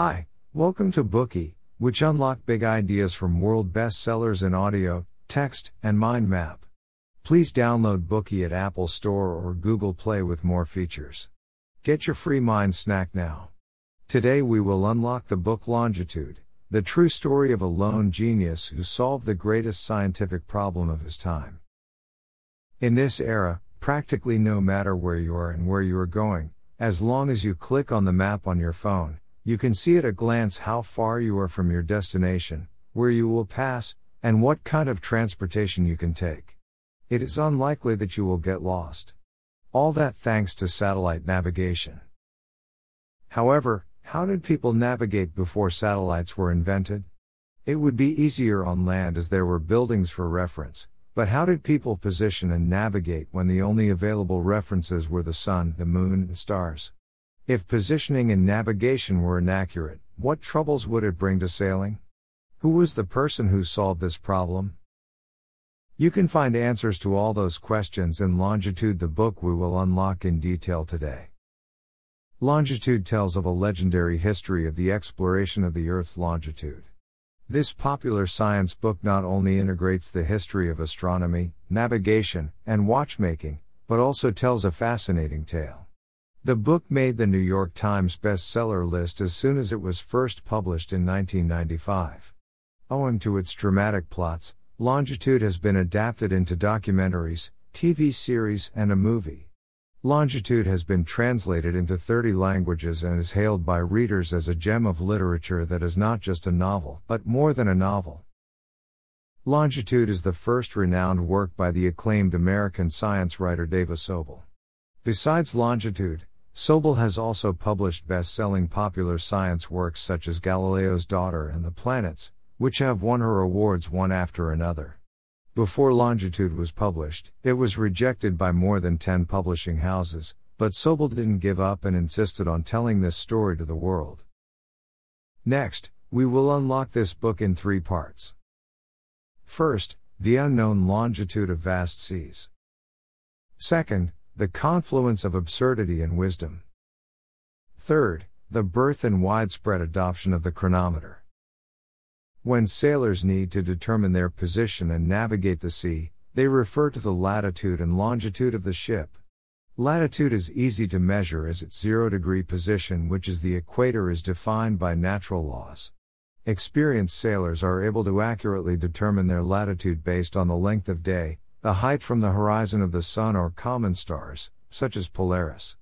Hi, welcome to Bookey, which unlock big ideas from world bestsellers in audio, text, and mind map. Please download Bookey at Apple Store or Google Play with more features. Get your free mind snack now. Today we will unlock the book Longitude, the true story of a lone genius who solved the greatest scientific problem of his time. In this era, practically no matter where you are and where you are going, as long as you click on the map on your phone, you can see at a glance how far you are from your destination, where you will pass, and what kind of transportation you can take. It is unlikely that you will get lost. All that thanks to satellite navigation. However, how did people navigate before satellites were invented? It would be easier on land as there were buildings for reference, but how did people position and navigate when the only available references were the sun, the moon, and stars? If positioning and navigation were inaccurate, what troubles would it bring to sailing? Who was the person who solved this problem? You can find answers to all those questions in Longitude, the book we will unlock in detail today. Longitude tells of a legendary history of the exploration of the Earth's longitude. This popular science book not only integrates the history of astronomy, navigation, and watchmaking, but also tells a fascinating tale. The book made the New York Times bestseller list as soon as it was first published in 1995. Owing to its dramatic plots, Longitude has been adapted into documentaries, TV series, and a movie. Longitude has been translated into 30 languages and is hailed by readers as a gem of literature that is not just a novel, but more than a novel. Longitude is the first renowned work by the acclaimed American science writer Dava Sobel. Besides Longitude, Sobel has also published best selling popular science works such as Galileo's Daughter and The Planets, which have won her awards one after another. Before Longitude was published, it was rejected by more than 10 publishing houses, but Sobel didn't give up and insisted on telling this story to the world. Next, we will unlock this book in three parts. First, the unknown longitude of vast seas. Second, the confluence of absurdity and wisdom. Third, the birth and widespread adoption of the chronometer. When sailors need to determine their position and navigate the sea, they refer to the latitude and longitude of the ship. Latitude is easy to measure as its zero degree position, which is the equator, is defined by natural laws. Experienced sailors are able to accurately determine their latitude based on the length of day, the height from the horizon of the Sun or common stars, such as Polaris.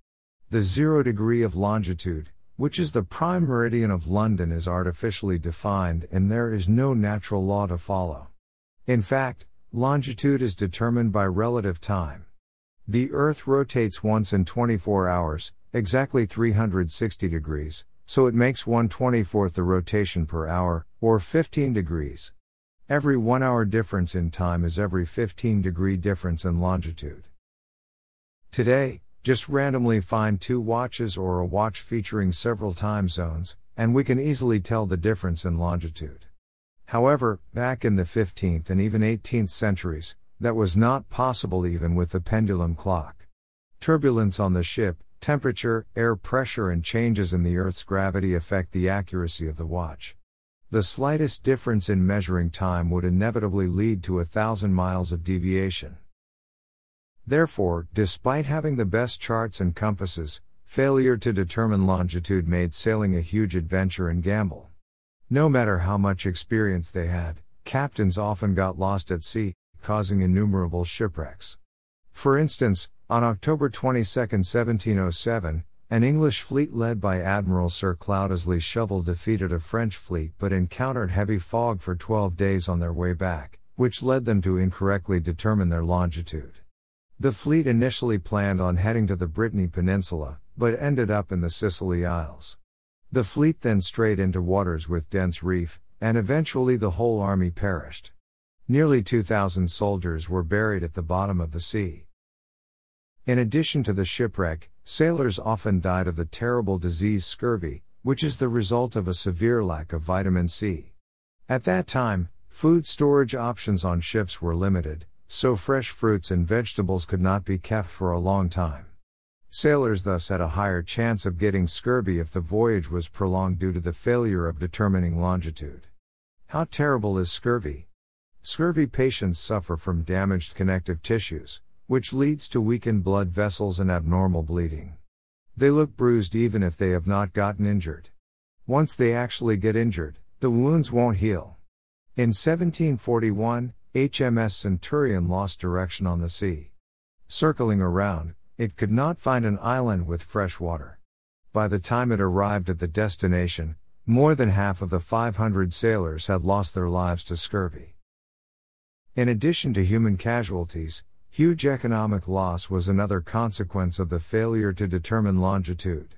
The zero degree of longitude, which is the prime meridian of London, is artificially defined and there is no natural law to follow. In fact, longitude is determined by relative time. The Earth rotates once in 24 hours, exactly 360 degrees, so it makes 1 24th the rotation per hour, or 15 degrees. Every 1 hour difference in time is every 15 degree difference in longitude. Today, just randomly find two watches or a watch featuring several time zones, and we can easily tell the difference in longitude. However, back in the 15th and even 18th centuries, that was not possible even with the pendulum clock. Turbulence on the ship, temperature, air pressure, and changes in the Earth's gravity affect the accuracy of the watch. The slightest difference in measuring time would inevitably lead to a thousand miles of deviation. Therefore, despite having the best charts and compasses, failure to determine longitude made sailing a huge adventure and gamble. No matter how much experience they had, captains often got lost at sea, causing innumerable shipwrecks. For instance, on October 22, 1707, an English fleet led by Admiral Sir Cloudesley Shovel defeated a French fleet but encountered heavy fog for 12 days on their way back, which led them to incorrectly determine their longitude. The fleet initially planned on heading to the Brittany Peninsula, but ended up in the Scilly Isles. The fleet then strayed into waters with dense reef, and eventually the whole army perished. Nearly 2,000 soldiers were buried at the bottom of the sea. In addition to the shipwreck, Sailors often died of the terrible disease scurvy, which is the result of a severe lack of vitamin C. At that time, food storage options on ships were limited, so fresh fruits and vegetables could not be kept for a long time. Sailors thus had a higher chance of getting scurvy if the voyage was prolonged due to the failure of determining longitude. How terrible is scurvy? Scurvy patients suffer from damaged connective tissues, which leads to weakened blood vessels and abnormal bleeding. They look bruised even if they have not gotten injured. Once they actually get injured, the wounds won't heal. In 1741, HMS Centurion lost direction on the sea. Circling around, it could not find an island with fresh water. By the time it arrived at the destination, more than half of the 500 sailors had lost their lives to scurvy. In addition to human casualties, Huge economic loss was another consequence of the failure to determine longitude.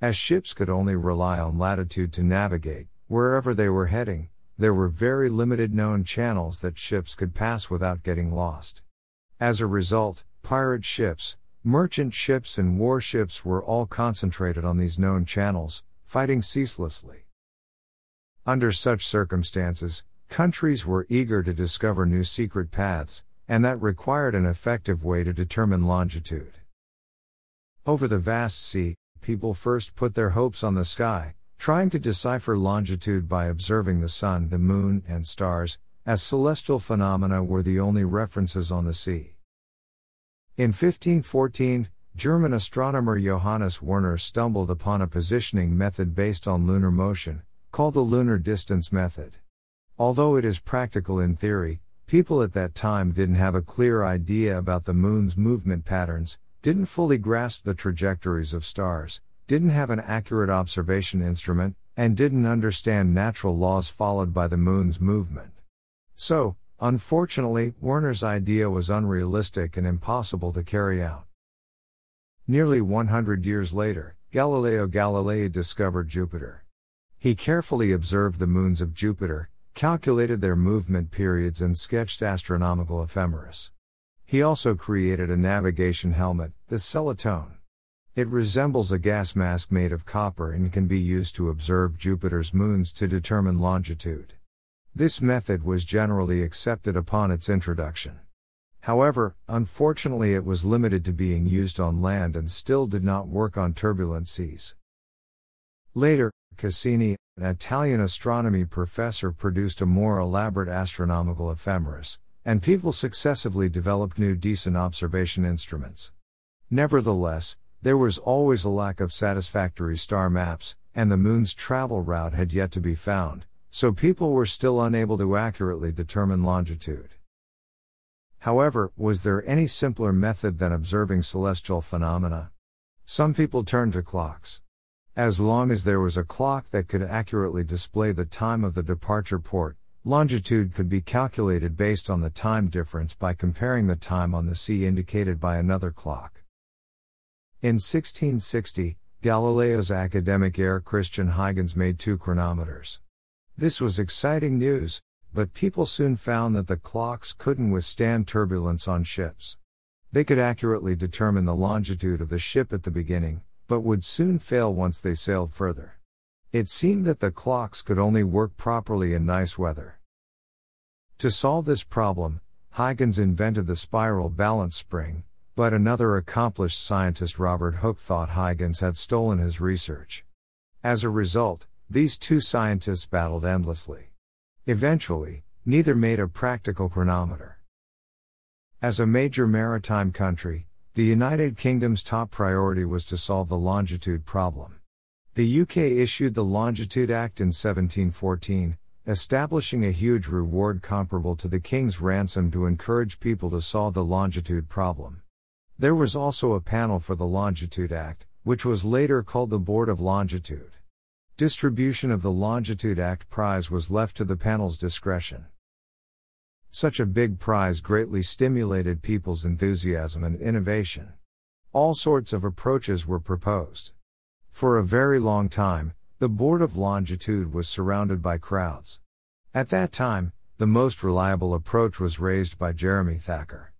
As ships could only rely on latitude to navigate, wherever they were heading, there were very limited known channels that ships could pass without getting lost. As a result, pirate ships, merchant ships, and warships were all concentrated on these known channels, fighting ceaselessly. Under such circumstances, countries were eager to discover new secret paths, and that required an effective way to determine longitude. Over the vast sea, people first put their hopes on the sky, trying to decipher longitude by observing the sun, the moon, and stars, as celestial phenomena were the only references on the sea. In 1514, German astronomer Johannes Werner stumbled upon a positioning method based on lunar motion, called the lunar distance method. Although it is practical in theory, People at that time didn't have a clear idea about the moon's movement patterns, didn't fully grasp the trajectories of stars, didn't have an accurate observation instrument, and didn't understand natural laws followed by the moon's movement. So, unfortunately, Werner's idea was unrealistic and impossible to carry out. Nearly 100 years later, Galileo Galilei discovered Jupiter. He carefully observed the moons of Jupiter, calculated their movement periods, and sketched astronomical ephemeris. He also created a navigation helmet, the Celatone. It resembles a gas mask made of copper and can be used to observe Jupiter's moons to determine longitude. This method was generally accepted upon its introduction. However, unfortunately, it was limited to being used on land and still did not work on turbulent seas. Later, Cassini, an Italian astronomy professor produced a more elaborate astronomical ephemeris, and people successively developed new decent observation instruments. Nevertheless, there was always a lack of satisfactory star maps, and the moon's travel route had yet to be found, so people were still unable to accurately determine longitude. However, was there any simpler method than observing celestial phenomena? Some people turned to clocks. As long as there was a clock that could accurately display the time of the departure port, longitude could be calculated based on the time difference by comparing the time on the sea indicated by another clock. In 1660, Galileo's academic heir Christian Huygens made two chronometers. This was exciting news, but people soon found that the clocks couldn't withstand turbulence on ships. They could accurately determine the longitude of the ship at the beginning, but would soon fail once they sailed further. It seemed that the clocks could only work properly in nice weather. To solve this problem, Huygens invented the spiral balance spring, but another accomplished scientist Robert Hooke thought Huygens had stolen his research. As a result, these two scientists battled endlessly. Eventually, neither made a practical chronometer. As a major maritime country, the United Kingdom's top priority was to solve the longitude problem. The UK issued the Longitude Act in 1714, establishing a huge reward comparable to the King's ransom to encourage people to solve the longitude problem. There was also a panel for the Longitude Act, which was later called the Board of Longitude. Distribution of the Longitude Act prize was left to the panel's discretion. Such a big prize greatly stimulated people's enthusiasm and innovation. All sorts of approaches were proposed. For a very long time, the Board of Longitude was surrounded by crowds. At that time, the most reliable approach was raised by Jeremy Thacker.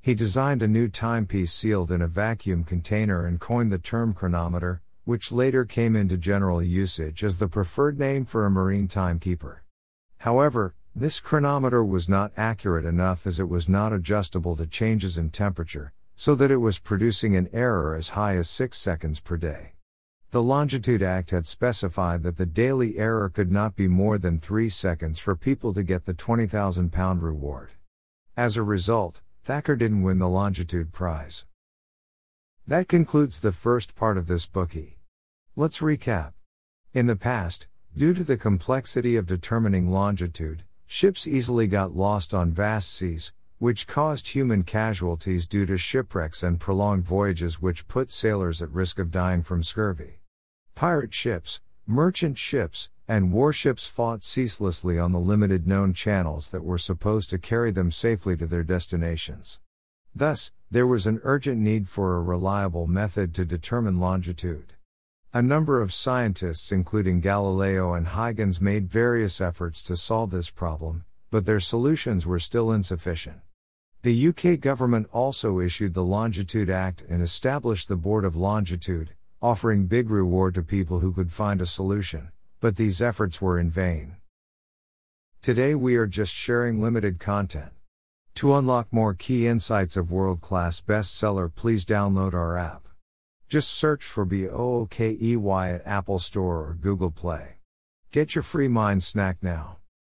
He designed a new timepiece sealed in a vacuum container and coined the term chronometer, which later came into general usage as the preferred name for a marine timekeeper. However, this chronometer was not accurate enough as it was not adjustable to changes in temperature, so that it was producing an error as high as 6 seconds per day. The Longitude Act had specified that the daily error could not be more than 3 seconds for people to get the £20,000 reward. As a result, Thacker didn't win the Longitude Prize. That concludes the first part of this Bookey. Let's recap. In the past, due to the complexity of determining longitude, ships easily got lost on vast seas, which caused human casualties due to shipwrecks and prolonged voyages, which put sailors at risk of dying from scurvy. Pirate ships, merchant ships, and warships fought ceaselessly on the limited known channels that were supposed to carry them safely to their destinations. Thus, there was an urgent need for a reliable method to determine longitude. A number of scientists, including Galileo and Huygens, made various efforts to solve this problem, but their solutions were still insufficient. The UK government also issued the Longitude Act and established the Board of Longitude, offering big reward to people who could find a solution, but these efforts were in vain. Today we are just sharing limited content. To unlock more key insights of world class bestseller, please download our app. Just search for BOOKEY at Apple Store or Google Play. Get your free mind snack now.